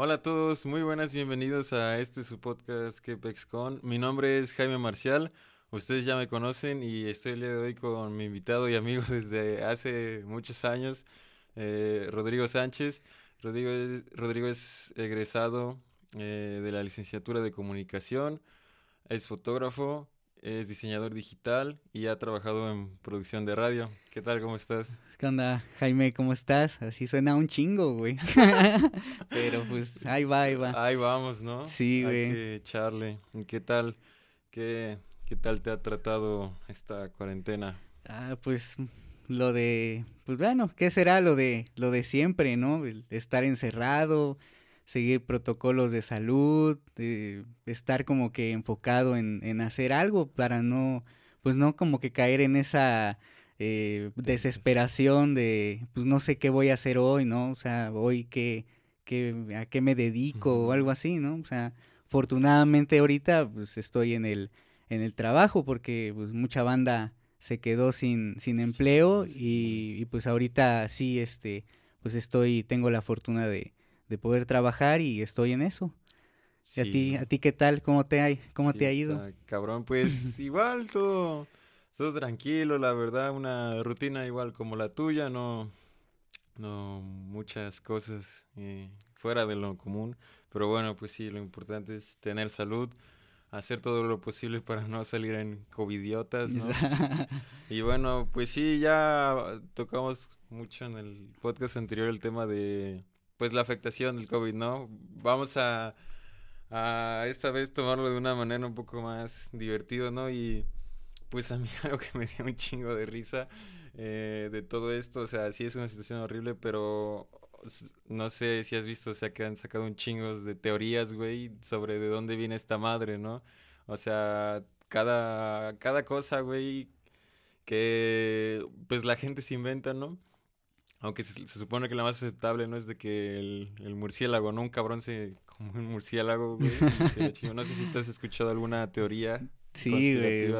Hola a todos, muy buenas, bienvenidos a este su podcast KepexCon. Mi nombre es Jaime Marcial, ustedes ya me conocen y estoy el día de hoy con mi invitado y amigo desde hace muchos años, eh, Rodrigo Sánchez. Rodrigo es, Rodrigo es egresado eh, de la licenciatura de comunicación, es fotógrafo, es diseñador digital y ha trabajado en producción de radio. ¿Qué tal? ¿Cómo estás? ¿Qué onda, Jaime? ¿Cómo estás? Así suena un chingo, güey. Pero pues ahí va, ahí va. Ahí vamos, ¿no? Sí, güey. Hay que echarle. ¿Qué tal? ¿Qué, ¿Qué tal te ha tratado esta cuarentena? Ah, pues lo de, pues bueno, ¿qué será lo de, lo de siempre, no? El estar encerrado, seguir protocolos de salud, estar como que enfocado en, en, hacer algo para no, pues no como que caer en esa eh, desesperación de, pues no sé qué voy a hacer hoy, ¿no? O sea, hoy qué, qué a qué me dedico o algo así, ¿no? O sea, afortunadamente ahorita pues estoy en el, en el trabajo porque pues mucha banda se quedó sin, sin empleo y, y pues ahorita sí, este, pues estoy, tengo la fortuna de, de poder trabajar y estoy en eso. ¿Y a ti, a ti qué tal? ¿Cómo te ha, cómo te ha ido? cabrón, pues igual todo, todo tranquilo, la verdad, una rutina igual como la tuya, no, no muchas cosas eh, fuera de lo común, pero bueno, pues sí, lo importante es tener salud, hacer todo lo posible para no salir en covidiotas, ¿no? y bueno, pues sí, ya tocamos mucho en el podcast anterior el tema de pues la afectación del COVID, ¿no? Vamos a, a esta vez tomarlo de una manera un poco más divertido, ¿no? Y pues a mí algo que me dio un chingo de risa eh, de todo esto, o sea, sí es una situación horrible, pero no sé si has visto, o sea, que han sacado un chingo de teorías, güey, sobre de dónde viene esta madre, ¿no? O sea, cada, cada cosa, güey, que pues la gente se inventa, ¿no? Aunque se, supone que la más aceptable no es de que el, murciélago, ¿no? Un cabrón se como un murciélago, güey. no sé si te has escuchado alguna teoría. Sí, güey.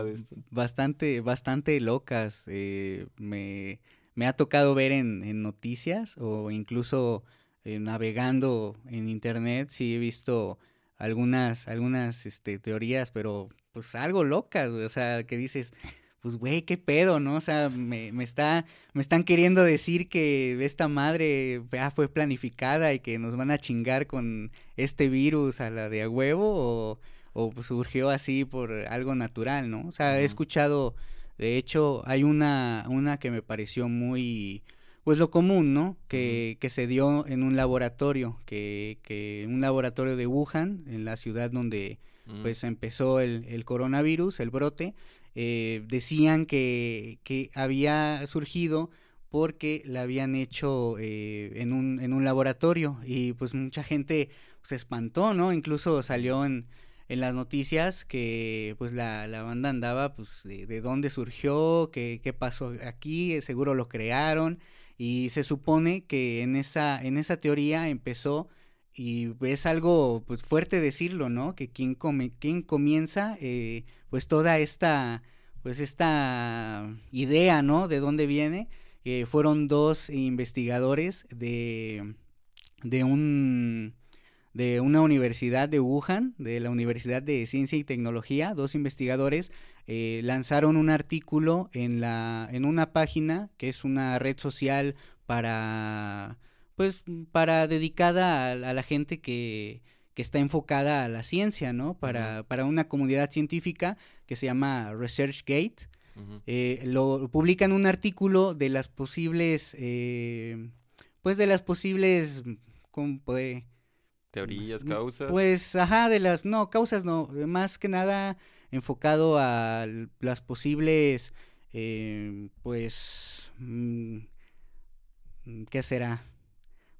Bastante, bastante locas. Eh, me, me, ha tocado ver en, en noticias o incluso eh, navegando en internet. Sí he visto algunas, algunas este, teorías, pero pues algo locas, güey. O sea, que dices, pues, güey, qué pedo, ¿no? O sea, me, me, está, me están queriendo decir que esta madre ya fue planificada y que nos van a chingar con este virus a la de a huevo o, o pues, surgió así por algo natural, ¿no? O sea, he escuchado, de hecho, hay una, una que me pareció muy, pues lo común, ¿no? Que, que se dio en un laboratorio, que, que un laboratorio de Wuhan, en la ciudad donde pues empezó el, el coronavirus, el brote, eh, decían que, que, había surgido porque la habían hecho eh, en, un, en un laboratorio y pues mucha gente se espantó, ¿no? Incluso salió en, en las noticias que pues la, la banda andaba pues de, de dónde surgió, qué, qué pasó aquí, seguro lo crearon y se supone que en esa, en esa teoría empezó y es algo pues fuerte decirlo, ¿no? Que quien, come, quien comienza eh, pues toda esta pues esta idea, ¿no? De dónde viene. Eh, fueron dos investigadores de, de un de una universidad de Wuhan, de la Universidad de Ciencia y Tecnología, dos investigadores eh, lanzaron un artículo en la en una página que es una red social para pues para dedicada a, la gente que, que, está enfocada a la ciencia, ¿no? Para, para una comunidad científica que se llama ResearchGate. eh, lo publican un artículo de las posibles, eh, pues de las posibles, ¿cómo puede? Teorías, causas. Pues, ajá, de las, no, causas no, más que nada enfocado a las posibles, eh, pues, mm, ¿qué será?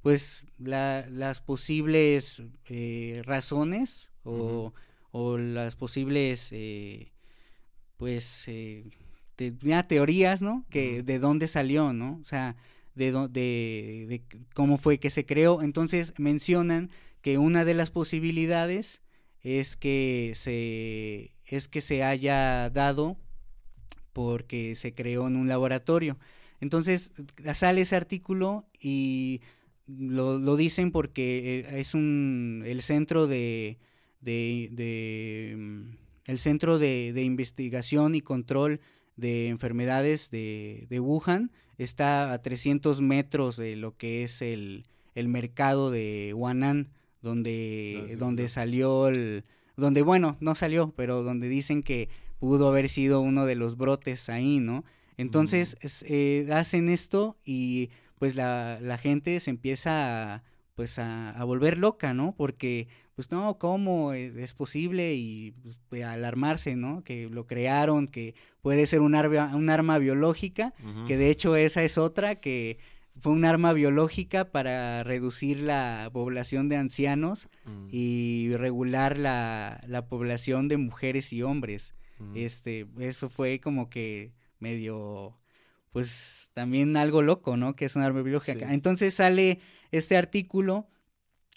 Pues la, las posibles eh, razones o, o, las posibles eh, pues eh, teorías no que de dónde salió no o sea de, de, de cómo fue que se creó. Entonces mencionan que una de las posibilidades es que se es que se haya dado porque se creó en un laboratorio. Entonces sale ese artículo y lo, dicen porque eh, es un, el centro de, de, mm, el centro de, investigación y control de enfermedades de, de, Wuhan está a 300 metros de lo que es el, el mercado de Huanan, donde, donde salió el, donde bueno, no salió, pero donde dicen que pudo haber sido uno de los brotes ahí, ¿no? Entonces eh, hacen esto y pues la, la gente se empieza a, pues a, a, volver loca, ¿no? Porque pues no, ¿cómo es posible? Y pues, alarmarse, ¿no? Que lo crearon, que puede ser un arma, un arma biológica, que de hecho esa es otra que fue un arma biológica para reducir la población de ancianos mm. y regular la, la, población de mujeres y hombres. Mm. Este, eso fue como que medio, pues también algo loco, ¿no? Que es un arma biológica. Entonces sale este artículo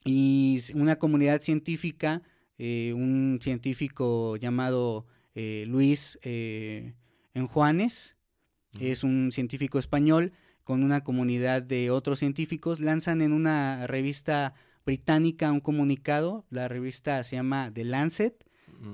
y una comunidad científica, eh, un científico llamado eh, Luis eh, Enjuanes, es un científico español, con una comunidad de otros científicos, lanzan en una revista británica un comunicado, la revista se llama The Lancet,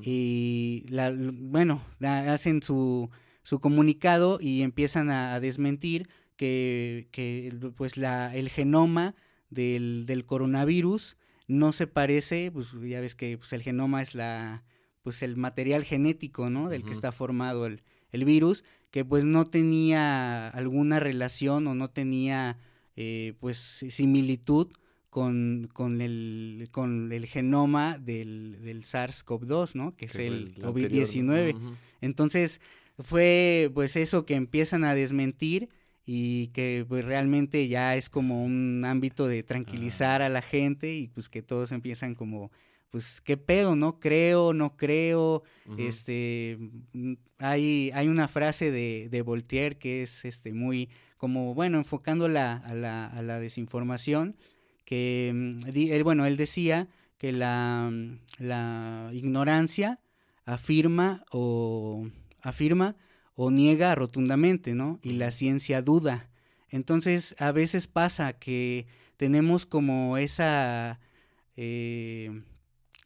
y la, bueno, hacen su, su, comunicado y empiezan a, desmentir que, que, pues la, el genoma del, del, coronavirus no se parece, pues ya ves que pues, el genoma es la pues el material genético, ¿no? Del que está formado el, el virus, que pues no tenía alguna relación o no tenía eh, pues similitud con, con, el, con el genoma del, del SARS-CoV-2, ¿no? Que, es el COVID-19. Entonces fue pues eso que empiezan a desmentir y que pues realmente ya es como un ámbito de tranquilizar a la gente y pues que todos empiezan como pues qué pedo, ¿no? Creo, no creo. Este mm, hay, hay una frase de, de Voltaire que es este muy como, bueno, enfocándola a la, a la desinformación, que mm, bueno, él decía que la, mm, la ignorancia afirma o afirma o niega rotundamente, ¿no? Y la ciencia duda. Entonces, a veces pasa que tenemos como esa eh,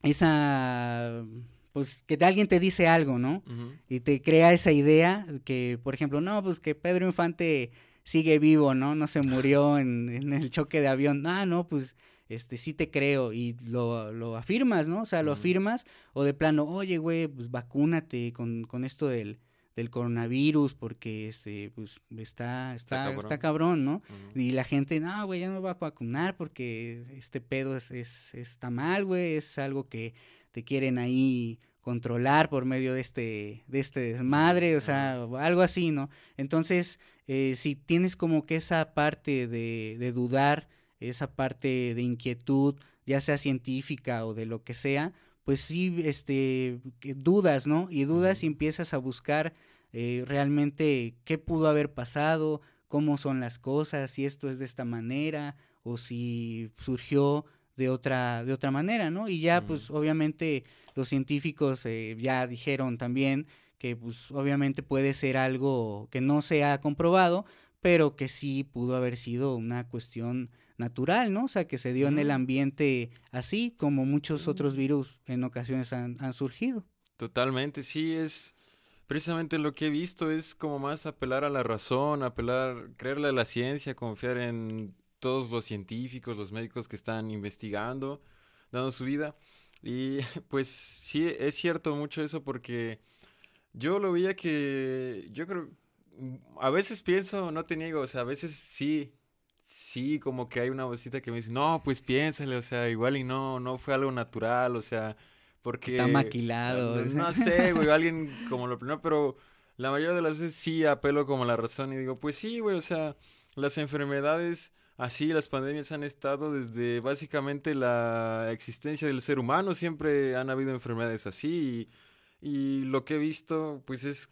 esa, pues que alguien te dice algo, ¿no? Y te crea esa idea que, por ejemplo, no, pues que Pedro Infante sigue vivo, ¿no? No se murió en, el choque de avión. Ah, no, pues este sí te creo y lo, lo afirmas, ¿no? O sea, lo afirmas o de plano, oye, güey, pues vacúnate con, con esto del, del coronavirus porque este pues está está está cabrón, ¿no? Y la gente, "No, güey, ya no me voy a vacunar porque este pedo es, es está mal, güey, es algo que te quieren ahí controlar por medio de este de este desmadre, o sea, algo así, ¿no? Entonces, eh, si tienes como que esa parte de, de dudar, esa parte de inquietud, ya sea científica o de lo que sea, pues sí, este, dudas, ¿no? Y dudas y empiezas a buscar eh, realmente qué pudo haber pasado, cómo son las cosas, si esto es de esta manera o si surgió de otra, de otra manera, ¿no? Y ya, pues, obviamente, los científicos eh, ya dijeron también que, pues, obviamente puede ser algo que no se ha comprobado, pero que sí pudo haber sido una cuestión natural, ¿no? O sea, que se dio en el ambiente así, como muchos otros virus en ocasiones han, surgido. Totalmente, sí, es precisamente lo que he visto, es como más apelar a la razón, apelar, creerle a la ciencia, confiar en todos los científicos, los médicos que están investigando, dando su vida. Y pues sí, es cierto mucho eso porque yo lo veía que, yo creo, a veces pienso, no te niego, o sea, a veces sí, sí, como que hay una vocita que me dice, no, pues piénsale, o sea, igual y no, no fue algo natural, o sea, porque... Está maquilado. No, sé, güey, alguien como lo primero, pero la mayoría de las veces sí apelo como la razón y digo, pues sí, güey, o sea, las enfermedades así, las pandemias han estado desde básicamente la existencia del ser humano, siempre han habido enfermedades así y, y lo que he visto, pues es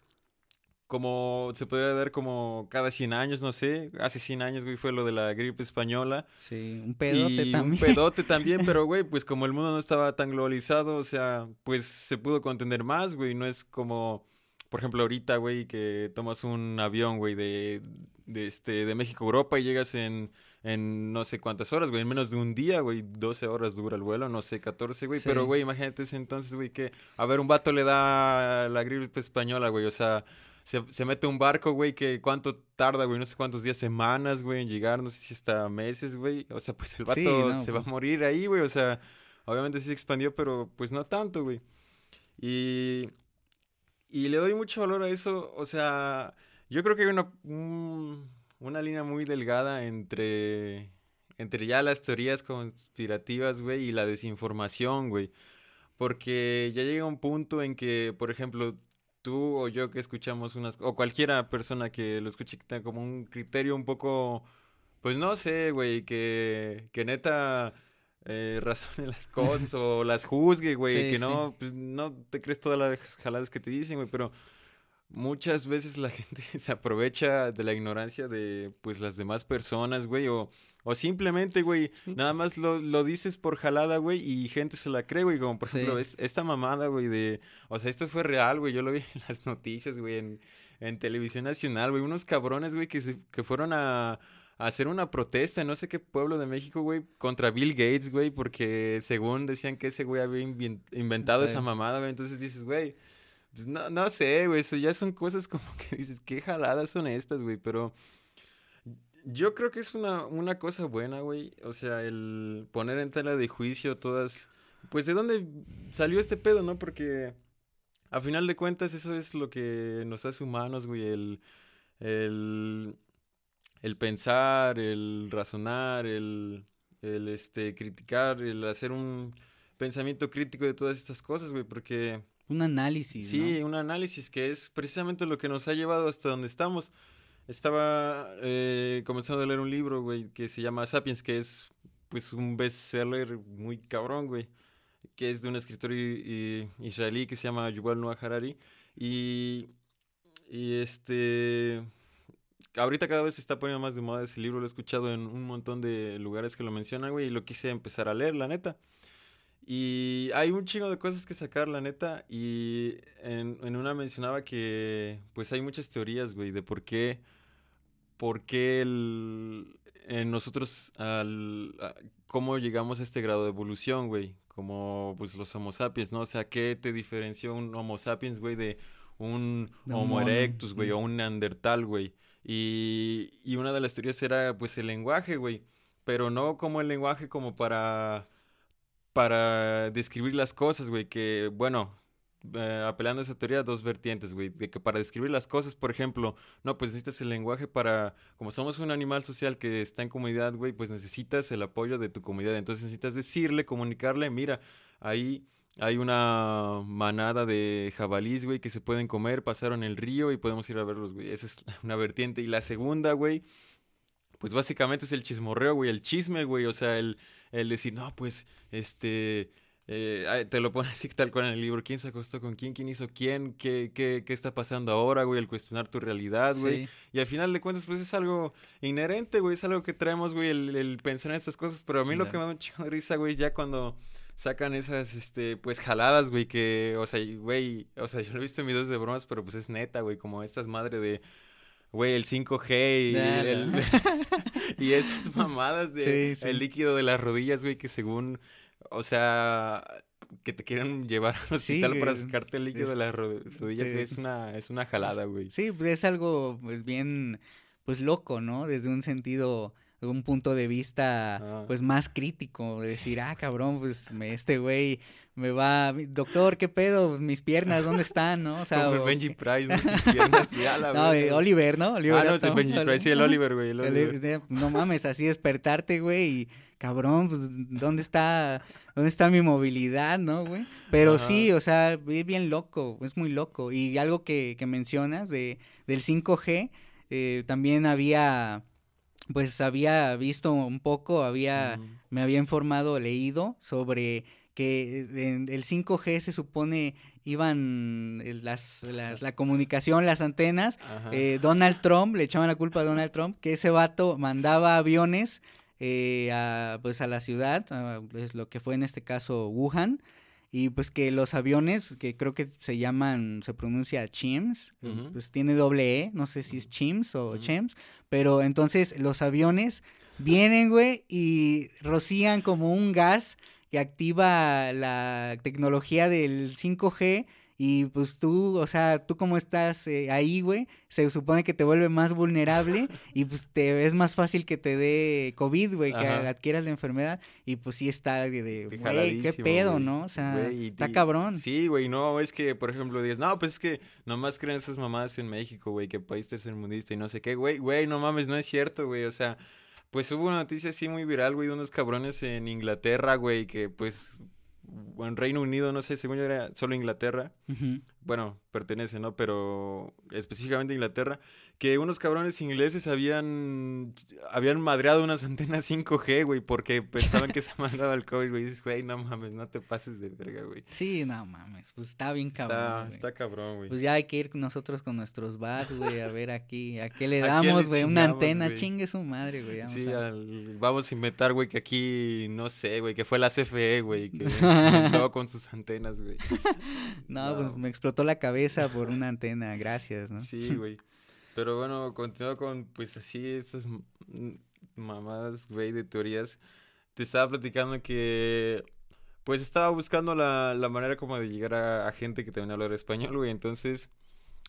como se podría dar como cada 100 años, no sé. Hace 100 años, güey, fue lo de la gripe española. Sí, un pedote y también. Un pedote también, pero, güey, pues como el mundo no estaba tan globalizado, o sea, pues se pudo contener más, güey. No es como, por ejemplo, ahorita, güey, que tomas un avión, güey, de, de, este, de México a Europa y llegas en, en no sé cuántas horas, güey, en menos de un día, güey, 12 horas dura el vuelo, no sé, 14, güey, pero, güey, imagínate ese entonces, güey, que, a ver, un vato le da la gripe española, güey, o sea, se, se mete un barco, güey, que cuánto tarda, güey, no sé cuántos días, semanas, güey, en llegar, no sé si hasta meses, güey, o sea, pues el vato se va a pues morir ahí, güey, o sea, obviamente sí se expandió, pero pues no tanto, güey. Y, y le doy mucho valor a eso, o sea, yo creo que hay una una línea muy delgada entre, entre ya las teorías conspirativas, güey, y la desinformación, güey. Porque ya llega un punto en que, por ejemplo, tú o yo que escuchamos unas, o cualquiera persona que lo escuche que tenga como un criterio un poco, pues no sé, güey, que, que neta eh, razone las cosas o las juzgue, güey, que no, pues no te crees todas las jaladas que te dicen, güey, pero muchas veces la gente se aprovecha de la ignorancia de pues las demás personas, güey, o, o simplemente, güey, nada más lo, lo, dices por jalada, güey, y gente se la cree, güey, como por ejemplo esta mamada, güey, de, o sea, esto fue real, güey, yo lo vi en las noticias, güey, en, en televisión nacional, güey, unos cabrones, güey, que, se, que fueron a, a hacer una protesta en no sé qué pueblo de México, güey, contra Bill Gates, güey, porque según decían que ese güey había inventado esa mamada, güey, entonces dices, güey, pues no, no sé, güey, eso ya son cosas como que dices, qué jaladas son estas, güey, pero yo creo que es una, una cosa buena, güey, o sea, el poner en tela de juicio todas, pues de dónde salió este pedo, ¿no? Porque a final de cuentas eso es lo que nos hace humanos, güey, el, el, el pensar, el razonar, el, el este, criticar, el hacer un pensamiento crítico de todas estas cosas, güey, porque un análisis. Sí, un análisis que es precisamente lo que nos ha llevado hasta donde estamos. Estaba eh, comenzando a leer un libro, güey, que se llama Sapiens, que es pues un bestseller muy cabrón, güey, que es de un escritor israelí que se llama Yuval Noah Harari. Y, y este, ahorita cada vez se está poniendo más de moda ese libro, lo he escuchado en un montón de lugares que lo mencionan, güey, y lo quise empezar a leer, la neta. Y hay un chingo de cosas que sacar, la neta. Y en, en una mencionaba que, pues hay muchas teorías, güey, de por qué, por qué el, en nosotros, al, cómo llegamos a este grado de evolución, güey. Como, pues, los homo sapiens, ¿no? O sea, ¿qué te diferenció un homo sapiens, güey, de un homo erectus, güey, o un neandertal, güey? Y, y una de las teorías era, pues, el lenguaje, güey. Pero no como el lenguaje como para para describir las cosas, güey, que, bueno, eh, apelando a esa teoría, dos vertientes, güey, de que para describir las cosas, por ejemplo, no, pues necesitas el lenguaje para, como somos un animal social que está en comunidad, güey, pues necesitas el apoyo de tu comunidad, entonces necesitas decirle, comunicarle, mira, ahí hay una manada de jabalís, güey, que se pueden comer, pasaron el río y podemos ir a verlos, güey, esa es una vertiente, y la segunda, güey, pues básicamente es el chismorreo, güey, el chisme, güey, o sea, el el decir, no, pues, este, eh, te lo pone así tal cual en el libro, quién se acostó con quién, quién hizo quién, qué, qué, qué está pasando ahora, güey, el cuestionar tu realidad, güey. Y al final de cuentas, pues es algo inherente, güey, es algo que traemos, güey, el, pensar en estas cosas, pero a mí lo que me da un chingo de risa, güey, ya cuando sacan esas, este, pues jaladas, güey, que, o sea, güey, o sea, yo lo he visto en videos de bromas, pero pues es neta, güey, como estas madre de güey, el 5G y, el, y esas mamadas de el líquido de las rodillas, güey, que según, o sea, que te quieren llevar al hospital para sacarte el líquido de las rodillas, es una, es una jalada, güey. Sí, pues es algo, pues bien, pues loco, ¿no? Desde un sentido un punto de vista ah. pues más crítico, de decir, ah, cabrón, pues me, este güey me va, doctor, ¿qué pedo? Mis piernas, ¿dónde están? ¿No? O sea, Como Benji Price, ¿no? Sus piernas, la No, eh, Oliver, ¿no? Oliver ah, no, es Benji Price, sí, el Oliver, güey. No mames, así despertarte, güey, y cabrón, pues, ¿dónde está, dónde está mi movilidad, no, güey? Pero sí, o sea, es bien loco, es muy loco. Y algo que, que mencionas de, del 5G, eh, también había pues había visto un poco, había, me había informado, leído sobre que el 5G se supone iban las, la comunicación, las antenas, eh, Donald Trump, le echaban la culpa a Donald Trump, que ese vato mandaba aviones eh, a, pues a la ciudad, es lo que fue en este caso Wuhan, y pues que los aviones, que creo que se llaman, se pronuncia Chims, pues tiene doble E, no sé si es Chims o Chems, pero entonces los aviones vienen, güey, y rocían como un gas que activa la tecnología del 5G y pues tú, o sea, tú como estás eh, ahí, güey, se supone que te vuelve más vulnerable y pues te es más fácil que te dé COVID, güey, que adquieras la enfermedad. Y pues sí está de, güey, qué pedo, ¿no? O sea, está cabrón. Sí, güey, no, es que, por ejemplo, dices, no, pues es que nomás creen esas mamadas en México, güey, que país tercermundista y no sé qué, güey, güey, no mames, no es cierto, güey, o sea, pues hubo una noticia así muy viral, güey, de unos cabrones en Inglaterra, güey, que pues en Reino Unido, no sé, según yo era solo Inglaterra. Bueno, pertenece, ¿no? Pero específicamente Inglaterra que unos cabrones ingleses habían habían madreado unas antenas 5G, güey, porque pensaban que se mandaba el COVID, güey. Dices, güey, no mames, no te pases de verga, güey. Sí, no mames, pues está bien cabrón. Está, está cabrón, güey. Pues ya hay que ir nosotros con nuestros bats, güey, a ver aquí, ¿a qué le damos, güey? Una antena, chingue su madre, güey. sí, vamos a inventar, güey, que aquí, no sé, güey, que fue la CFE, güey, que inventó con sus antenas, güey. no, pues me explotó la cabeza por una antena, gracias, ¿no? Sí, güey. Pero bueno, continúo con, pues así, estas mamadas, güey, de teorías. Te estaba platicando que, pues estaba buscando la, la manera como de llegar a, gente que también hablara español, güey. Entonces,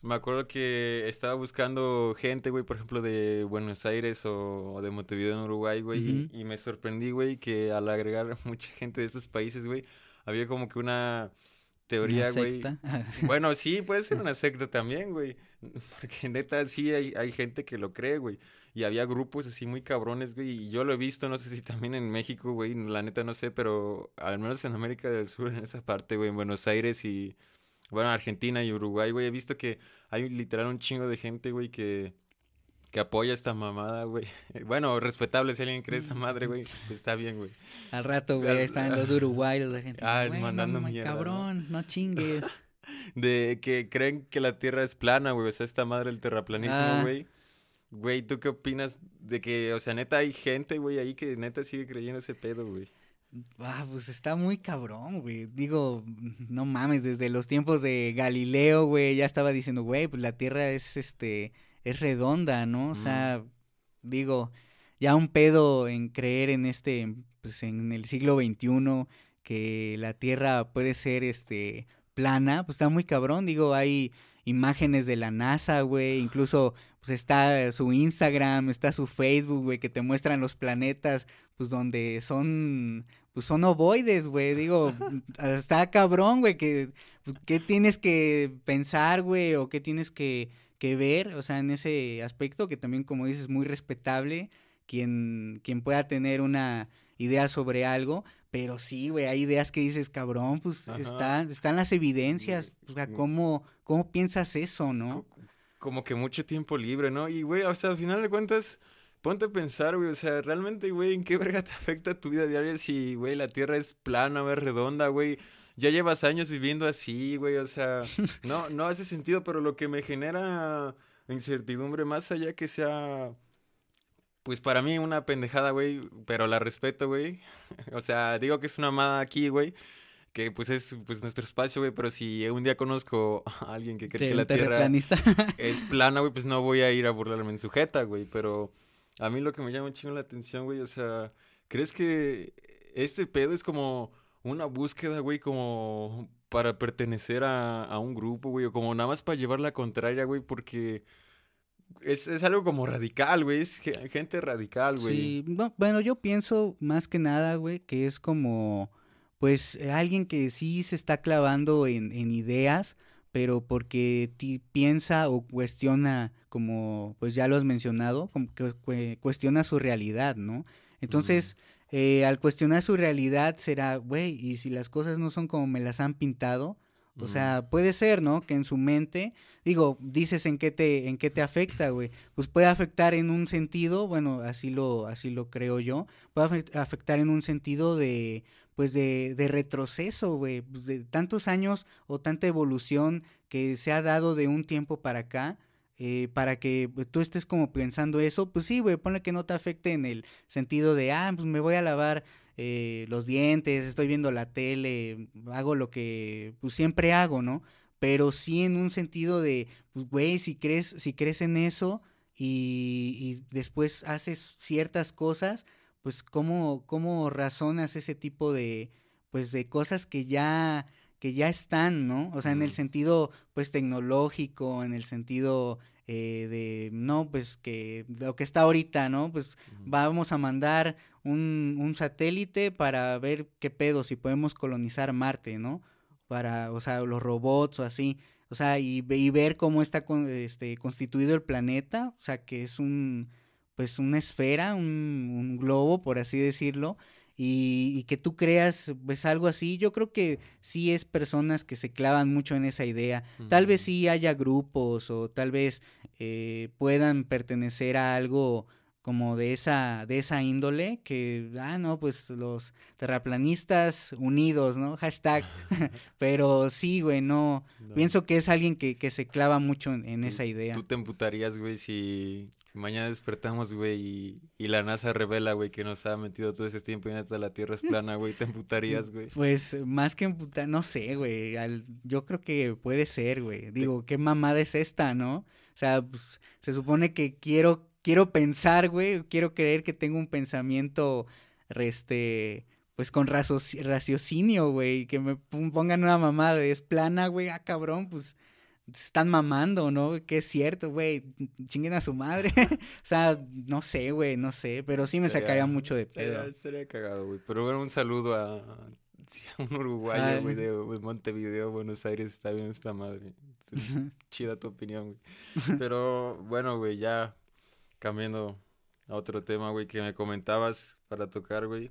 me acuerdo que estaba buscando gente, güey, por ejemplo, de Buenos Aires o, de Montevideo en Uruguay, güey. y, y, me sorprendí, güey, que al agregar mucha gente de estos países, güey, había como que una teoría, güey. Bueno, sí, puede ser una secta también, güey. Porque neta, sí hay, hay gente que lo cree, güey. Y había grupos así muy cabrones, güey. Y yo lo he visto, no sé si también en México, güey. La neta no sé, pero al menos en América del Sur, en esa parte, güey, en Buenos Aires y, bueno, Argentina y Uruguay, güey. He visto que hay literal un chingo de gente, güey, que que apoya esta mamada, güey. Bueno, respetable si alguien cree esa madre, güey. Está bien, güey. Al rato, güey, están los uruguayos, la gente. Ah, mandando no, mierda. Cabrón, no, chingues. De que creen que la Tierra es plana, güey. O sea, esta madre del terraplanismo, ah. güey. Güey, ¿tú qué opinas de que, o sea, neta hay gente, güey, ahí que neta sigue creyendo ese pedo, güey? Ah, pues está muy cabrón, güey. Digo, no mames, desde los tiempos de Galileo, güey, ya estaba diciendo, güey, pues la Tierra es este es redonda, ¿no? O sea, digo, ya un pedo en creer en este, pues en el siglo XXI, que la Tierra puede ser, este, plana, pues está muy cabrón, digo, hay imágenes de la NASA, güey, incluso pues está su Instagram, está su Facebook, güey, que te muestran los planetas, pues donde son, pues son ovoides, güey, digo, está cabrón, güey, que, pues, ¿qué tienes que pensar, güey, o qué tienes que que ver, o sea, en ese aspecto que también, como dices, muy respetable, quien, quien pueda tener una idea sobre algo, pero sí, güey, hay ideas que dices, cabrón, pues están, están las evidencias, o sea, ¿cómo, ¿cómo piensas eso, no? Como que mucho tiempo libre, ¿no? Y, güey, o sea, al final de cuentas, ponte a pensar, güey, o sea, realmente, güey, ¿en qué verga te afecta tu vida diaria si, güey, la Tierra es plana o es redonda, güey? Ya llevas años viviendo así, güey, o sea, no, no hace sentido, pero lo que me genera incertidumbre, más allá que sea, pues para mí una pendejada, güey, pero la respeto, güey, o sea, digo que es una amada aquí, güey, que pues es pues nuestro espacio, güey, pero si un día conozco a alguien que cree que la Tierra es plana, güey, pues no voy a ir a burlarme en sujeta, güey, pero a mí lo que me llama un chingo la atención, güey, o sea, ¿crees que este pedo es como una búsqueda, güey, como para pertenecer a, un grupo, güey, o como nada más para llevar la contraria, güey, porque es, algo como radical, güey, es gente radical, güey. Sí, bueno, yo pienso más que nada, güey, que es como, pues, alguien que sí se está clavando en, ideas, pero porque piensa o cuestiona, como pues ya lo has mencionado, como que cuestiona su realidad, ¿no? Entonces, eh, al cuestionar su realidad será, güey, y si las cosas no son como me las han pintado, o sea, puede ser, ¿no? Que en su mente, digo, dices en qué te, en qué te afecta, güey. Pues puede afectar en un sentido, bueno, así lo, así lo creo yo, puede afectar en un sentido de, pues de, de retroceso, güey, pues de tantos años o tanta evolución que se ha dado de un tiempo para acá, eh, para que pues, tú estés como pensando eso, pues sí, güey, ponle que no te afecte en el sentido de, ah, pues me voy a lavar eh, los dientes, estoy viendo la tele, hago lo que pues siempre hago, ¿no? Pero sí en un sentido de, pues güey, si crees, si crees en eso, y, y después haces ciertas cosas, pues cómo, cómo razonas ese tipo de, pues de cosas que ya, que ya están, ¿no? O sea, en el sentido, pues, tecnológico, en el sentido eh, de, no, pues, que lo que está ahorita, ¿no? Pues vamos a mandar un, un satélite para ver qué pedo, si podemos colonizar Marte, ¿no? Para, o sea, los robots o así. O sea, y, y ver cómo está este, constituido el planeta, o sea, que es un, pues una esfera, un, un globo, por así decirlo, y, que tú creas pues algo así, yo creo que sí es personas que se clavan mucho en esa idea. Tal vez sí haya grupos o tal vez eh, puedan pertenecer a algo como de esa, de esa índole, que, ah, no, pues los terraplanistas unidos, ¿no? Hashtag. Pero sí, güey, no, Pienso que es alguien que, que se clava mucho en, esa idea. ¿Tú te emputarías, güey, si mañana despertamos, güey, y, la NASA revela, güey, que nos ha metido todo ese tiempo y neta la Tierra es plana, güey? ¿Te emputarías, güey? Pues más que emputar, no sé, güey. yo creo que puede ser, güey. Digo, ¿qué mamada es esta, no? O sea, pues, se supone que quiero quiero pensar, güey, quiero creer que tengo un pensamiento, este, pues con raciocinio, güey, que me pongan una mamada es plana, güey, ah, cabrón, pues están mamando, ¿no? Que es cierto, güey, chinguen a su madre. o sea, no sé, güey, no sé, pero sí me sacaría mucho de pedo. Estaría, cagado, güey. Pero bueno, un saludo a, un uruguayo, güey, de, de, Montevideo, Buenos Aires, está bien esta madre. Chida tu opinión, güey. Pero bueno, güey, ya cambiando a otro tema, güey, que me comentabas para tocar, güey.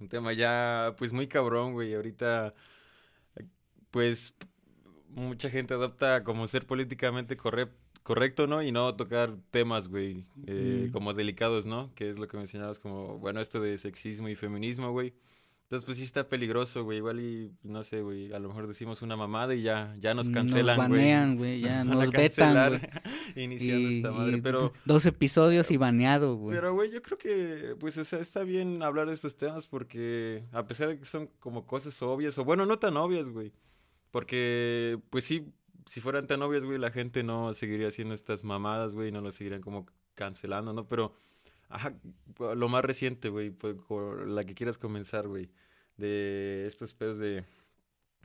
Un tema ya, pues muy cabrón, güey. Ahorita, pues, mucha gente adopta como ser políticamente correcto, ¿no? Y no tocar temas, güey, eh, como delicados, ¿no? Que es lo que mencionabas, como, bueno, esto de sexismo y feminismo, güey. Entonces, pues sí está peligroso, güey. Igual y, no sé, güey, a lo mejor decimos una mamada y ya, ya nos cancelan, güey. Nos banean, güey, ya nos, vetan, güey. Iniciando esta madre, pero... Dos episodios y baneado, güey. Pero, güey, yo creo que, pues, o sea, está bien hablar de estos temas porque, a pesar de que son como cosas obvias, o bueno, no tan obvias, güey. Porque, pues sí, si fueran tan obvias, güey, la gente no seguiría haciendo estas mamadas, güey, no lo seguirían como cancelando, ¿no? Pero Ajá, lo más reciente, güey, pues, la que quieras comenzar, güey. De estos pedos de,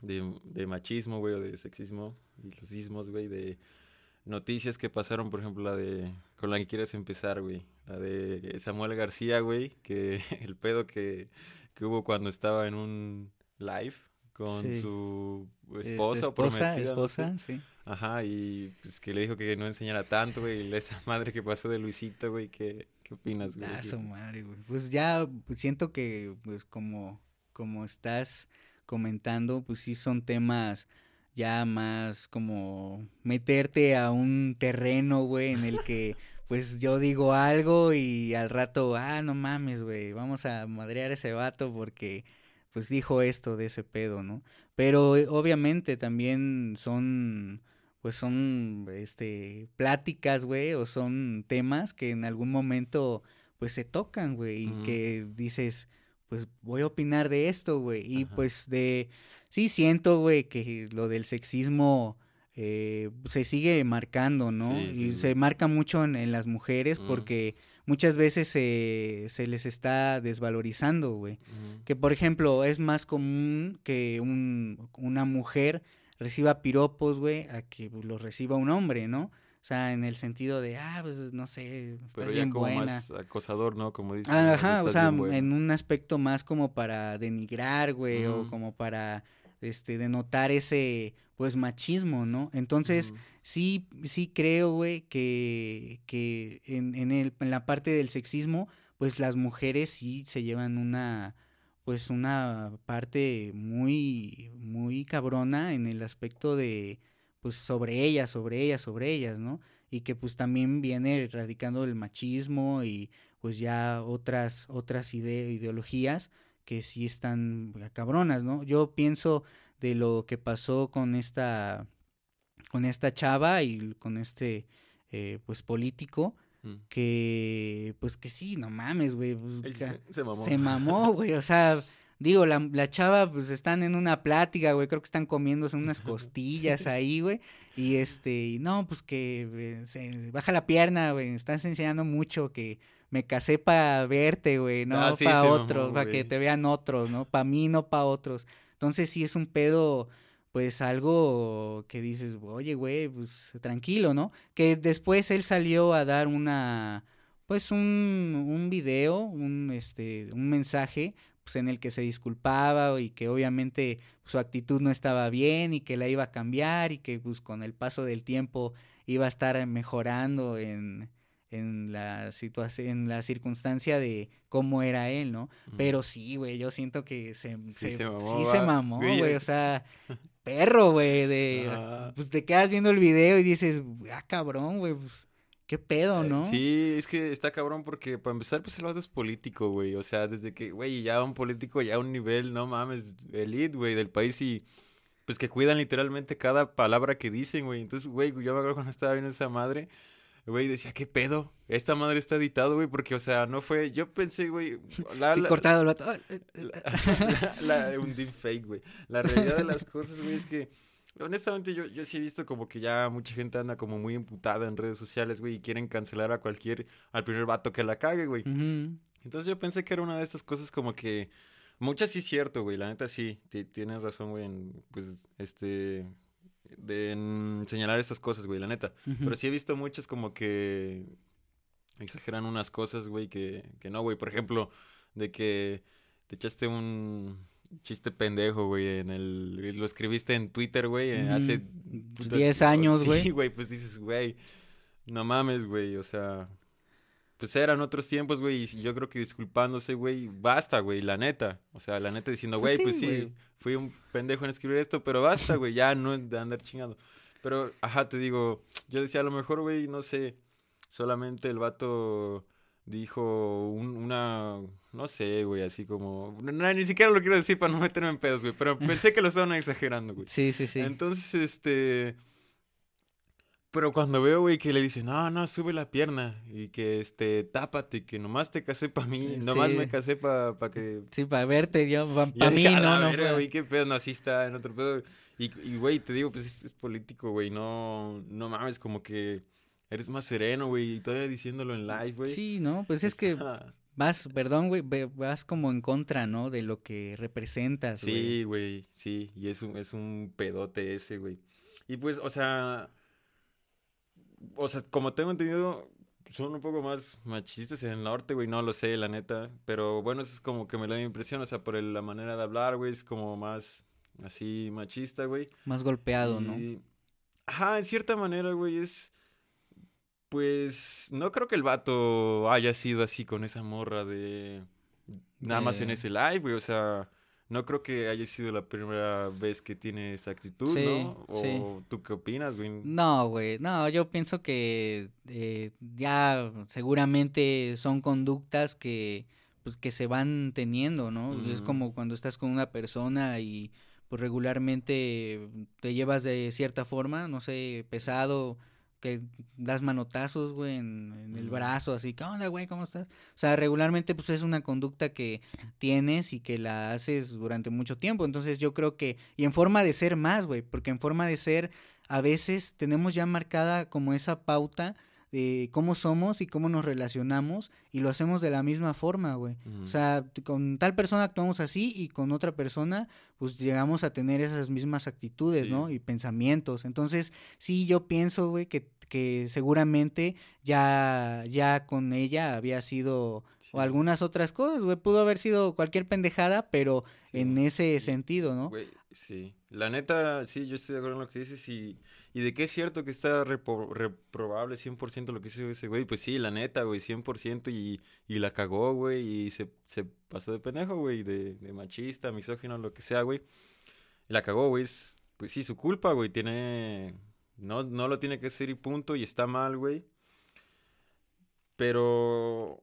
de, machismo, güey, o de sexismo y los ismos, güey, de noticias que pasaron, por ejemplo, la de, con la que quieras empezar, güey. La de Samuel García, güey, que el pedo que, que hubo cuando estaba en un live con su este, esposa, o prometida. Esposa, sí. Ajá, y pues que le dijo que no enseñara tanto, güey, y esa madre que pasó de Luisito, güey, que ¿Qué opinas, güey? Ah, su madre, güey. Pues ya siento que, pues como, como estás comentando, pues sí son temas ya más como meterte a un terreno, güey, en el que pues yo digo algo y al rato, ah, no mames, güey, vamos a madrear ese vato porque pues dijo esto de ese pedo, ¿no? Pero eh, obviamente también son pues son este pláticas, güey, o son temas que en algún momento pues se tocan, güey, y que dices, pues voy a opinar de esto, güey, y pues de sí siento, güey, que lo del sexismo eh, se sigue marcando, ¿no? y se marca mucho en, las mujeres porque muchas veces se, se les está desvalorizando, güey. Que por ejemplo es más común que un, una mujer reciba piropos, güey, a que los reciba un hombre, ¿no? O sea, en el sentido de, ah, pues no sé, pero ya como más acosador, ¿no? Como dices. Ajá, o sea, en un aspecto más como para denigrar, güey, o como para, este, denotar ese, pues, machismo, ¿no? Entonces, sí, sí creo, güey, que, que en, en, el, en la parte del sexismo, pues las mujeres sí se llevan una pues una parte muy, muy cabrona en el aspecto de, pues sobre ellas, sobre ellas, sobre ellas, ¿no? Y que pues también viene erradicando el machismo y pues ya otras, otras ideologías que sí están cabronas, ¿no? Yo pienso de lo que pasó con esta, con esta chava y con este, eh, pues político, Mm. Que, pues que sí, no mames, güey. Pues, se, mamó. Se mamó, güey. O sea, Digo, la, la chava, pues están en una plática, güey, creo que están comiéndose unas costillas ahí, güey. Y este, no, pues que eh, se baja la pierna, güey, estás enseñando mucho que me casé para verte, güey, no ah, para otros, para que te vean otros, ¿no? Para mí, no para otros. Entonces sí es un pedo, pues algo que dices, oye, güey, pues tranquilo, ¿no? Que después él salió a dar una, pues un, un video, un, este, un mensaje pues, en el que se disculpaba y que obviamente su actitud no estaba bien y que la iba a cambiar y que pues con el paso del tiempo iba a estar mejorando en, en la situación, en la circunstancia de cómo era él, ¿no? Pero sí, güey, yo siento que se, sí se, mamó, güey, o sea, perro, güey, de, pues te quedas viendo el video y dices, ah, cabrón, güey, pues ¿Qué pedo, no? Sí, es que está cabrón porque para empezar, pues el vato es político, güey. O sea, desde que, güey, ya un político, ya un nivel, no mames, elite, güey, del país y pues que cuidan literalmente cada palabra que dicen, güey. Entonces, güey, yo me acuerdo cuando estaba viendo esa madre, güey, decía, ¿qué pedo? Esta madre está editado, güey, porque, o sea, no fue, yo pensé, güey, la, sí, cortado el vato. un deep fake, güey. La realidad de las cosas, güey, es que Honestamente, yo, yo sí he visto como que ya mucha gente anda como muy imputada en redes sociales, güey, y quieren cancelar a cualquier, al primer vato que la cague, güey. Entonces yo pensé que era una de estas cosas como que, muchas sí es cierto, güey, la neta sí, tienes razón, güey, en, pues, este, de señalar estas cosas, güey, la neta. Pero sí he visto muchas como que exageran unas cosas, güey, que, que no, güey. Por ejemplo, de que te echaste un chiste pendejo, güey, en el... Lo escribiste en Twitter, güey, eh, hace... 10 años, güey. Sí, güey, pues dices, güey, no mames, güey, o sea... Pues eran otros tiempos, güey, y yo creo que disculpándose, güey, basta, güey, la neta. O sea, la neta diciendo, pues güey, pues sí, fui un pendejo en escribir esto, pero basta, güey, ya no de andar chingando. Pero, ajá, te digo, yo decía, a lo mejor, güey, no sé, solamente el vato dijo una, no sé, güey, así como, ni siquiera lo quiero decir para no meterme en pedos, güey, pero pensé que lo estaban exagerando, güey. Sí, sí, sí. Entonces, este, pero cuando veo, güey, que le dice, no, no, sube la pierna y que, este, tápate, que nomás te casé para mí, nomás me casé para pa que... Sí, para verte, yo, para mí, no, no. güey, qué pedo, no, así está, en otro pedo. Y, güey, te digo, pues es, es político, güey, no, no mames, como que eres más sereno, güey, y todavía diciéndolo en live, güey. Sí, no, pues es que vas, perdón, güey, vas como en contra, ¿no? De lo que representas, güey. Sí, güey, sí, y es un, es un pedote ese, güey. Y pues, o sea, o sea, como tengo entendido, son un poco más machistas en el norte, güey, no lo sé, la neta, pero bueno, eso es como que me da impresión, o sea, por la manera de hablar, güey, es como más así machista, güey. Más golpeado, ¿no? Ajá, en cierta manera, güey, es pues no creo que el vato haya sido así con esa morra de... Nada más en ese live, güey. O sea, no creo que haya sido la primera vez que tiene esa actitud, ¿no? ¿O tú qué opinas, güey? No, güey. No, yo pienso que eh, ya seguramente son conductas que, pues, que se van teniendo, ¿no? Es como cuando estás con una persona y pues regularmente te llevas de cierta forma, no sé, pesado que das manotazos, güey, en, el brazo, así, ¿qué onda, güey? ¿Cómo estás? O sea, regularmente, pues es una conducta que tienes y que la haces durante mucho tiempo. Entonces, yo creo que, y en forma de ser más, güey, porque en forma de ser, a veces tenemos ya marcada como esa pauta de cómo somos y cómo nos relacionamos y lo hacemos de la misma forma, güey. O sea, con tal persona actuamos así y con otra persona pues llegamos a tener esas mismas actitudes, ¿no? Y pensamientos. Entonces, sí, yo pienso, güey, que, que seguramente ya, ya con ella había sido o algunas otras cosas, güey. Pudo haber sido cualquier pendejada, pero en ese sentido, ¿no? Güey, sí. La neta, sí, yo estoy de acuerdo en lo que dices y... Y de qué es cierto que está reprobable 100% lo que hizo ese güey. Pues sí, la neta, güey, 100% y, y la cagó, güey. Y se, se pasó de pendejo, güey, de, machista, misógino, lo que sea, güey. La cagó, güey. Pues sí, su culpa, güey. Tiene. No, no lo tiene que hacer y punto. Y está mal, güey. Pero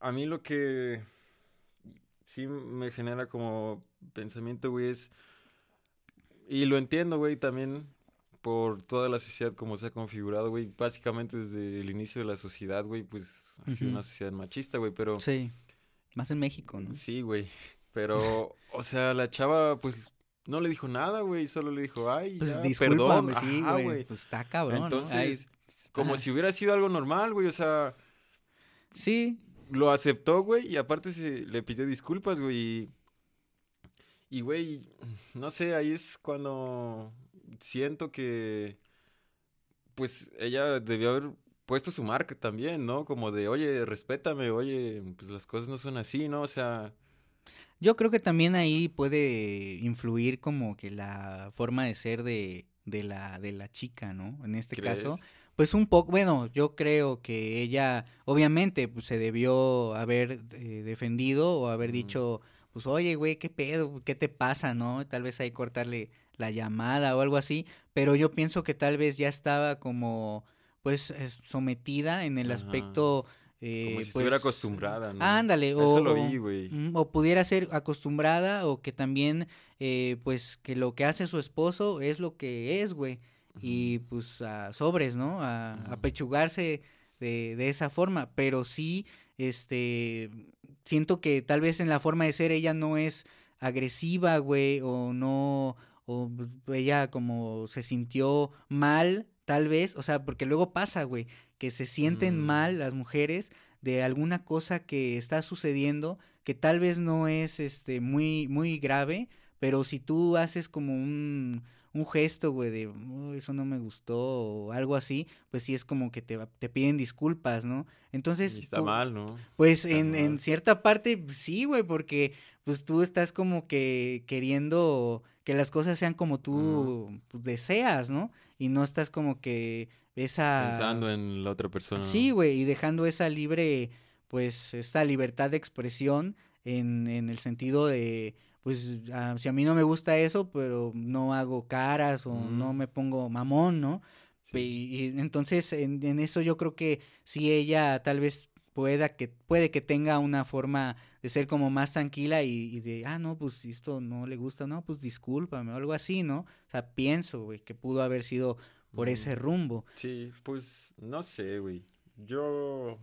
a mí lo que sí me genera como pensamiento, güey, es. Y lo entiendo, güey, también por toda la sociedad como se ha configurado, güey. Básicamente desde el inicio de la sociedad, güey, pues ha sido una sociedad machista, güey, pero... Sí, más en México, ¿no? Sí, güey, pero O sea, la chava, pues, no le dijo nada, güey, solo le dijo, ay, pues, ya, perdón. sí, güey. Pues está cabrón, Entonces, como si hubiera sido algo normal, güey, o sea... Sí. Lo aceptó, güey, y aparte se le pidió disculpas, güey, y, güey, no sé, ahí es cuando siento que, pues, ella debió haber puesto su marca también, ¿no? Como de, oye, respétame, oye, pues las cosas no son así, ¿no? O sea... Yo creo que también ahí puede influir como que la forma de ser de, de, la, de la chica, ¿no? En este caso, pues un poco, bueno, yo creo que ella, obviamente, pues se debió haber eh, defendido o haber dicho, pues, oye, güey, ¿qué pedo? ¿Qué te pasa, no? Tal vez ahí cortarle la llamada o algo así, pero yo pienso que tal vez ya estaba como pues sometida en el aspecto eh, Como si estuviera pues, acostumbrada, ¿no? Ándale, o, lo vi, güey. o pudiera ser acostumbrada o que también, eh, pues, que lo que hace su esposo es lo que es, güey. Y pues a sobres, ¿no? A, apechugarse de, de, esa forma. Pero sí, este, siento que tal vez en la forma de ser ella no es agresiva, güey, o no, o ella como se sintió mal tal vez, o sea, porque luego pasa, güey, que se sienten mm. mal las mujeres de alguna cosa que está sucediendo que tal vez no es este muy muy grave, pero si tú haces como un, un gesto, güey, de eso no me gustó o algo así, pues sí es como que te, te piden disculpas, ¿no? Entonces... está mal, ¿no? Pues en, en, cierta parte sí, güey, porque pues tú estás como que queriendo que las cosas sean como tú pues, deseas, ¿no? y no estás como que esa... Pensando en la otra persona. Sí, güey, y dejando esa libre, pues, esta libertad de expresión en, en el sentido de, pues, ah, si a mí no me gusta eso, pero no hago caras o no me pongo mamón, ¿no? Y, entonces en, en, eso yo creo que si ella tal vez pueda que, puede que tenga una forma de ser como más tranquila y, de, ah, no, pues esto no le gusta, no, pues discúlpame o algo así, ¿no? O sea, pienso, güey, que pudo haber sido por ese rumbo. Sí, pues no sé, güey. Yo,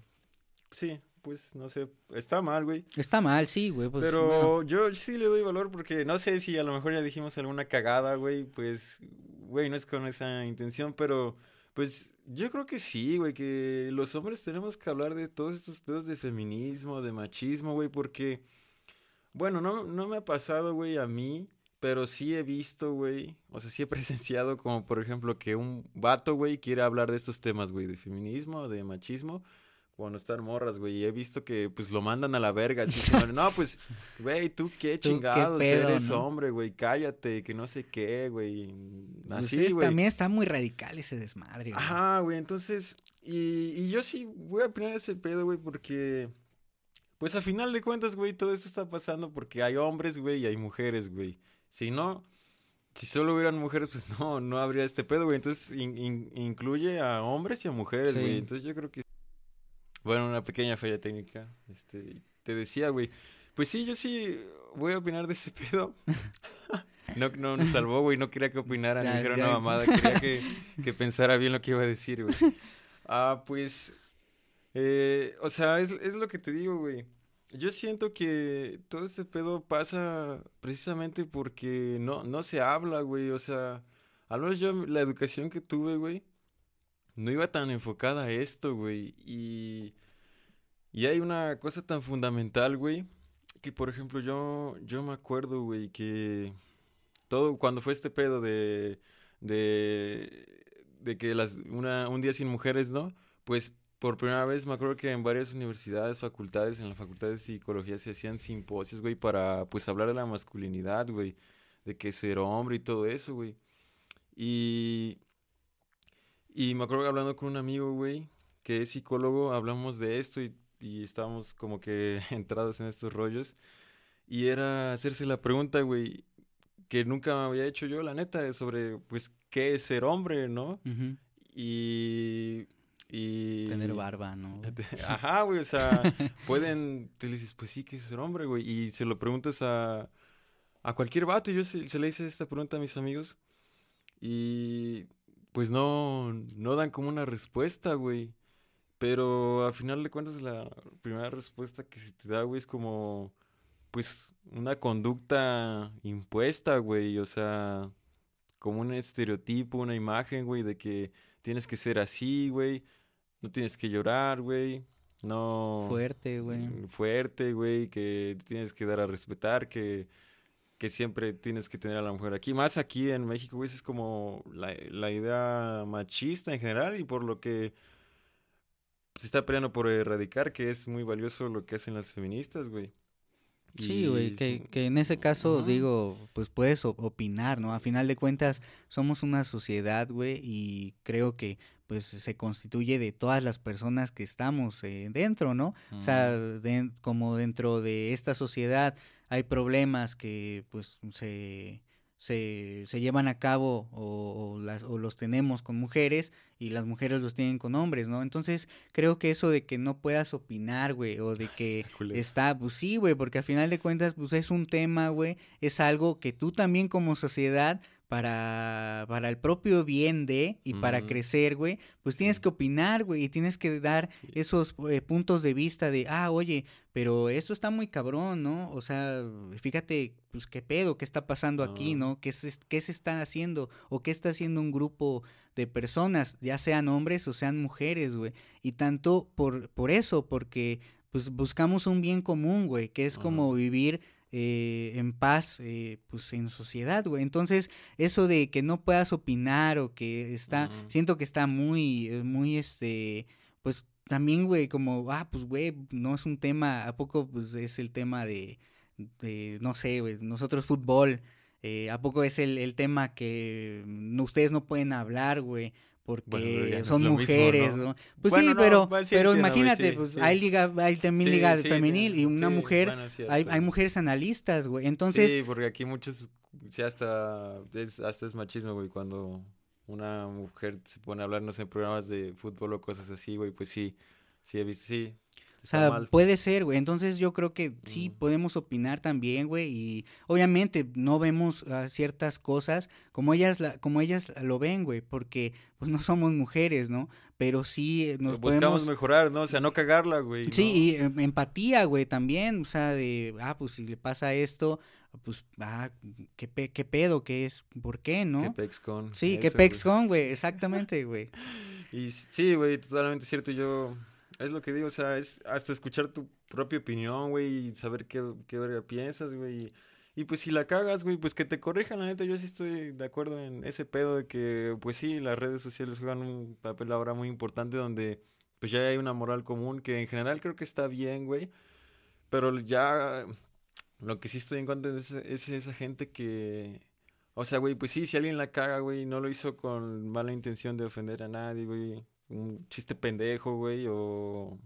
sí, pues no sé, está mal, güey. Está mal, sí, güey. Pues, Pero yo sí le doy valor porque no sé si a lo mejor ya dijimos alguna cagada, güey, pues, güey, no es con esa intención, pero pues yo creo que sí, güey, que los hombres tenemos que hablar de todos estos pedos de feminismo, de machismo, güey, porque, bueno, no, no me ha pasado, güey, a mí, pero sí he visto, güey, o sea, sí he presenciado como, por ejemplo, que un vato, güey, quiere hablar de estos temas, güey, de feminismo, de machismo, cuando están morras, güey. Y he visto que, pues, lo mandan a la verga. Así como, no, pues, güey, tú qué chingados, eres hombre, güey, cállate, que no sé qué, güey. Pues así, güey. también está muy radical ese desmadre, güey. Ajá, güey, entonces, y, y yo sí voy a opinar ese pedo, güey, porque, pues, a final de cuentas, güey, todo esto está pasando porque hay hombres, güey, y hay mujeres, güey. Si no, si solo hubieran mujeres, pues no, no habría este pedo, güey. Entonces, incluye a hombres y a mujeres, güey. Entonces, yo creo que bueno, una pequeña falla técnica. Este, te decía, güey. Pues sí, yo sí voy a opinar de ese pedo. no, no nos salvó, güey. No quería que opinara ni dijera una mamada. Quería que, que, pensara bien lo que iba a decir, güey. Ah, pues. Eh, o sea, es, es lo que te digo, güey. Yo siento que todo este pedo pasa precisamente porque no, no se habla, güey. O sea, al menos yo la educación que tuve, güey no iba tan enfocada a esto, güey. Y, y hay una cosa tan fundamental, güey, que por ejemplo yo, yo me acuerdo, güey, que todo, cuando fue este pedo de, de, de que las, una, un día sin mujeres, ¿no? Pues por primera vez me acuerdo que en varias universidades, facultades, en la facultad de psicología se hacían simposios, güey, para pues hablar de la masculinidad, güey, de que ser hombre y todo eso, güey. Y y me acuerdo hablando con un amigo, güey, que es psicólogo, hablamos de esto y, y estábamos como que entrados en estos rollos. Y era hacerse la pregunta, güey, que nunca me había hecho yo, la neta, sobre, pues, qué es ser hombre, ¿no? Y... Y... Tener barba, ¿no? Ajá, güey, o sea, pueden, te dices, pues sí, ¿qué es ser hombre, güey? Y se lo preguntas a, a cualquier vato, y yo se, se le hice esta pregunta a mis amigos. Y pues no, no dan como una respuesta, güey. Pero al final de cuentas la primera respuesta que se te da, güey, es como, pues, una conducta impuesta, güey, o sea, como un estereotipo, una imagen, güey, de que tienes que ser así, güey, no tienes que llorar, güey, no... Fuerte, güey. Fuerte, güey, que tienes que dar a respetar, que, que siempre tienes que tener a la mujer aquí. Más aquí en México, güey, es como la, la idea machista en general y por lo que se está peleando por erradicar, que es muy valioso lo que hacen las feministas, güey. Sí, güey, que, que, en ese caso, digo, pues puedes opinar, ¿no? A final de cuentas, somos una sociedad, güey, y creo que pues se constituye de todas las personas que estamos eh, dentro, ¿no? O sea, como dentro de esta sociedad hay problemas que pues se se, se llevan a cabo o, las, o los tenemos con mujeres y las mujeres los tienen con hombres, ¿no? Entonces creo que eso de que no puedas opinar, güey, o de que está, pues sí, güey, porque al final de cuentas, pues es un tema, güey, es algo que tú también como sociedad para, para el propio bien de y para crecer, güey, pues tienes que opinar, güey, y tienes que dar esos eh, puntos de vista de, ah, oye, pero esto está muy cabrón, ¿no? O sea, fíjate, pues qué pedo, qué está pasando aquí, ¿no? ¿Qué se, ¿Qué se está haciendo? ¿O qué está haciendo un grupo de personas, ya sean hombres o sean mujeres, güey? Y tanto por, por eso, porque pues buscamos un bien común, güey, que es como vivir eh, en paz, eh, pues en sociedad, güey. Entonces, eso de que no puedas opinar o que está, siento que está muy, eh, muy, este, pues también, güey, como, ah, pues, güey, no es un tema, ¿a poco, pues, es el tema de, de no sé, güey, nosotros fútbol, ¿a poco es el, el tema que ustedes no pueden hablar, güey? Porque son mujeres, ¿no? Pues sí, pero, pero imagínate, pues hay liga, hay también liga femenil y una mujer, hay, hay mujeres analistas, güey, entonces... Sí, porque aquí muchos, sí, hasta es, hasta es machismo, güey, cuando una mujer se pone a hablar, no sé, en programas de fútbol o cosas así, güey, pues sí, sí he visto, sí, o sea, puede ser, güey. Entonces yo creo que sí podemos opinar también, güey. Y obviamente no vemos ah, ciertas cosas como ellas, la, como ellas lo ven, güey. Porque pues no somos mujeres, ¿no? Pero sí eh, nos Buscamos podemos... mejorar, ¿no? O sea, no cagarla, güey. Sí, y em, empatía, güey, también. O sea, de, ah, pues si le pasa esto, pues, ah, ¿qué, qué pedo? ¿Qué es? ¿Por qué, no? ¿Qué pex con? Sí, ¿qué pex con, güey? Exactamente, güey. y sí, güey, totalmente cierto. Yo es lo que digo, o sea, es hasta escuchar tu propia opinión, güey, y saber qué, qué verga piensas, güey. Y, pues si la cagas, güey, pues que te corrijan, la neta, yo sí estoy de acuerdo en ese pedo de que, pues sí, las redes sociales juegan un papel ahora muy importante donde, pues ya hay una moral común que en general creo que está bien, güey. Pero ya, lo que sí estoy en contra es, es esa gente que... O sea, güey, pues sí, si alguien la caga, güey, no lo hizo con mala intención de ofender a nadie, güey un chiste pendejo, güey, o,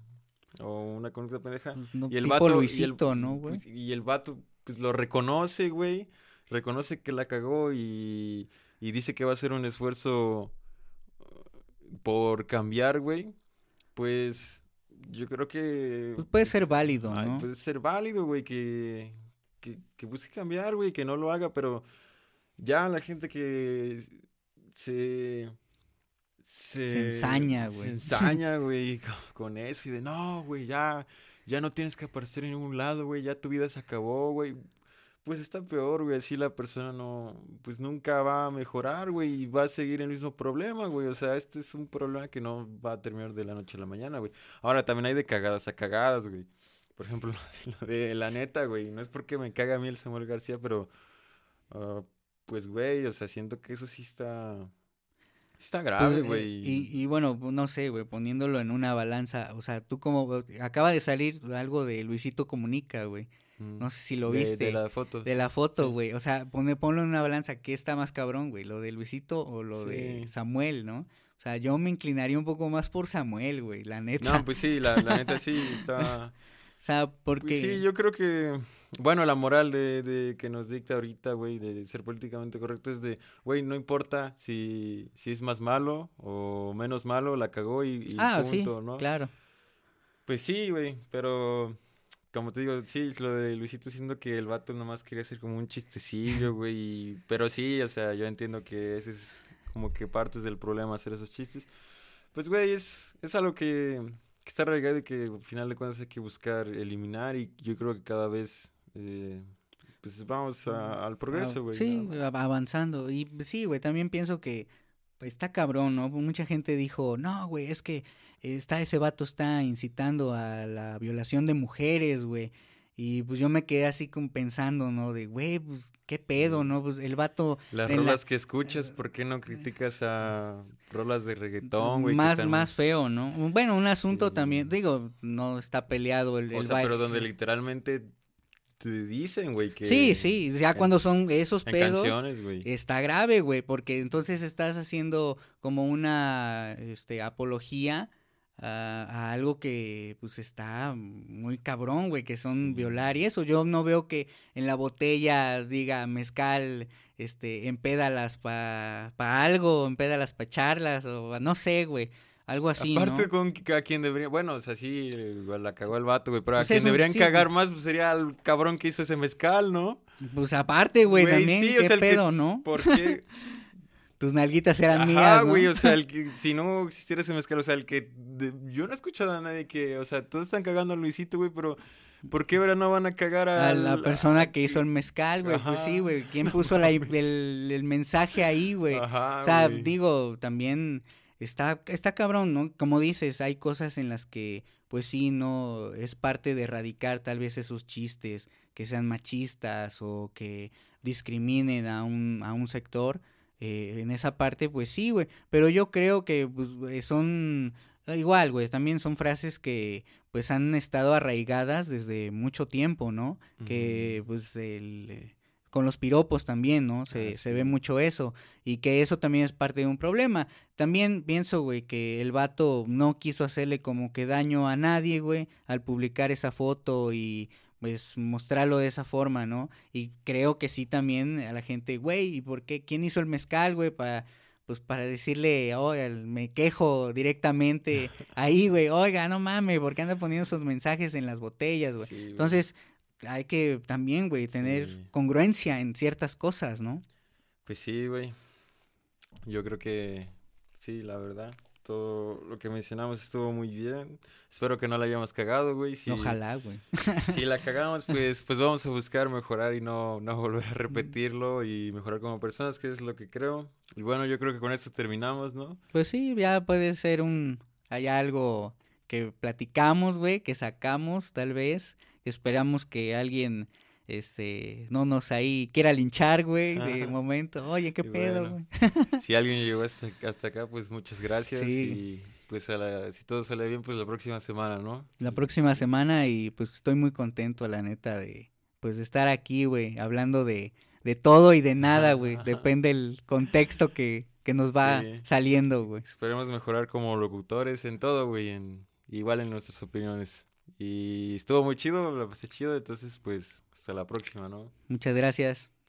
o una conducta pendeja. Pues, y el vato, y el, ¿no, güey? Pues, y el vato, pues lo reconoce, güey. Reconoce que la cagó y, y dice que va a hacer un esfuerzo por cambiar, güey. Pues yo creo que... Pues puede ser válido, ¿no? puede ser válido, güey, que, que, que busque cambiar, güey, que no lo haga, pero ya la gente que se se, ensaña, güey. Se ensaña, güey, con, eso y de no, güey, ya, ya no tienes que aparecer en ningún lado, güey, ya tu vida se acabó, güey. Pues está peor, güey, así la persona no, pues nunca va a mejorar, güey, y va a seguir el mismo problema, güey. O sea, este es un problema que no va a terminar de la noche a la mañana, güey. Ahora también hay de cagadas a cagadas, güey. Por ejemplo, lo de, la neta, güey. No es porque me caga a mí el Samuel García, pero, uh, pues, güey, o sea, siento que eso sí está Está grave, pues, güey. y, y, bueno, no sé, güey, poniéndolo en una balanza, o sea, tú como, acaba de salir algo de Luisito Comunica, güey. Mm. No sé si lo viste. De la foto. De la foto, güey. O sea, pone, ponlo en una balanza, ¿qué está más cabrón, güey? ¿Lo de Luisito o lo de Samuel, no? O sea, yo me inclinaría un poco más por Samuel, güey, la neta. No, pues sí, la, la neta sí está... O sea, pues porque... sí, yo creo que, bueno, la moral de, de que nos dicta ahorita, güey, de ser políticamente correcto es de, güey, no importa si, si es más malo o menos malo, la cagó y, y ah, sí, claro. Pues sí, güey, pero como te digo, sí, lo de Luisito siendo que el vato nomás quería hacer como un chistecillo, güey, pero sí, o sea, yo entiendo que ese es como que partes del problema hacer esos chistes. Pues, güey, es, es algo que que está arraigado y que al final de cuentas hay que buscar eliminar y yo creo que cada vez eh, pues vamos al progreso, güey. sí, avanzando. Y sí, güey, también pienso que está cabrón, ¿no? Mucha gente dijo, no, güey, es que está ese vato está incitando a la violación de mujeres, güey. Y pues yo me quedé así como pensando, ¿no? De, güey, pues qué pedo, ¿no? Pues el vato... Las rolas que escuchas, ¿por qué no criticas a rolas de reggaetón, güey? Más, más feo, ¿no? Bueno, un asunto también, digo, no está peleado el... O sea, pero donde literalmente te dicen, güey, que... Sí, sí, ya cuando son esos pedos... Está grave, güey, porque entonces estás haciendo como una este, apología a, algo que pues está muy cabrón, güey, que son violar y eso. Yo no veo que en la botella diga mezcal, este, empédalas para pa algo, empédalas para charlas o no sé, güey. Algo así, Aparte con a quien debería, bueno, o sea, sí, la cagó el vato, güey, pero a pues quien deberían cagar más pues, sería el cabrón que hizo ese mezcal, ¿no? Pues aparte, güey, también, qué pedo, ¿no? ¿Por qué? tus nalguitas eran mías. güey, o sea, el que, si no existiera ese mezcal, o sea, el que. yo no he escuchado a nadie que. O sea, todos están cagando a Luisito, güey, pero. ¿Por qué ahora no van a cagar a, a la persona que hizo el mezcal, güey? Pues sí, güey. ¿Quién puso la, el, el, mensaje ahí, güey? o sea, digo, también está, está cabrón, ¿no? Como dices, hay cosas en las que, pues sí, no es parte de erradicar tal vez esos chistes que sean machistas o que discriminen a un, a un sector eh, en esa parte, pues sí, güey. Pero yo creo que pues, son igual, güey. También son frases que pues han estado arraigadas desde mucho tiempo, ¿no? Que pues el, con los piropos también, ¿no? Se, se ve mucho eso. Y que eso también es parte de un problema. También pienso, güey, que el vato no quiso hacerle como que daño a nadie, güey, al publicar esa foto y pues mostrarlo de esa forma, ¿no? Y creo que sí también a la gente, güey, ¿y por qué? ¿Quién hizo el mezcal, güey? Para, pues para decirle, oiga, me quejo directamente ahí, güey, oiga, no mames, ¿por qué anda poniendo esos mensajes en las botellas, güey? Entonces, hay que también, güey, tener congruencia en ciertas cosas, ¿no? Pues sí, güey. Yo creo que sí, la verdad todo lo que mencionamos estuvo muy bien. Espero que no la hayamos cagado, güey. Ojalá, güey. si la cagamos, pues, pues vamos a buscar mejorar y no, no volver a repetirlo y mejorar como personas, que es lo que creo. Y bueno, yo creo que con esto terminamos, ¿no? Pues sí, ya puede ser un... Hay algo que platicamos, güey, que sacamos, tal vez. Esperamos que alguien este, no nos ahí quiera linchar, güey, de momento. Oye, qué pedo, güey. si alguien llegó hasta, hasta, acá, pues muchas gracias. Y pues si todo sale bien, pues la próxima semana, ¿no? La próxima semana y pues estoy muy contento, la neta, de pues de estar aquí, güey, hablando de, de todo y de nada, güey. Depende el contexto que, que nos va saliendo, güey. Esperemos mejorar como locutores en todo, güey, en, igual en nuestras opiniones. Y estuvo muy chido, la pasé chido, entonces pues hasta la próxima, ¿no? Muchas gracias.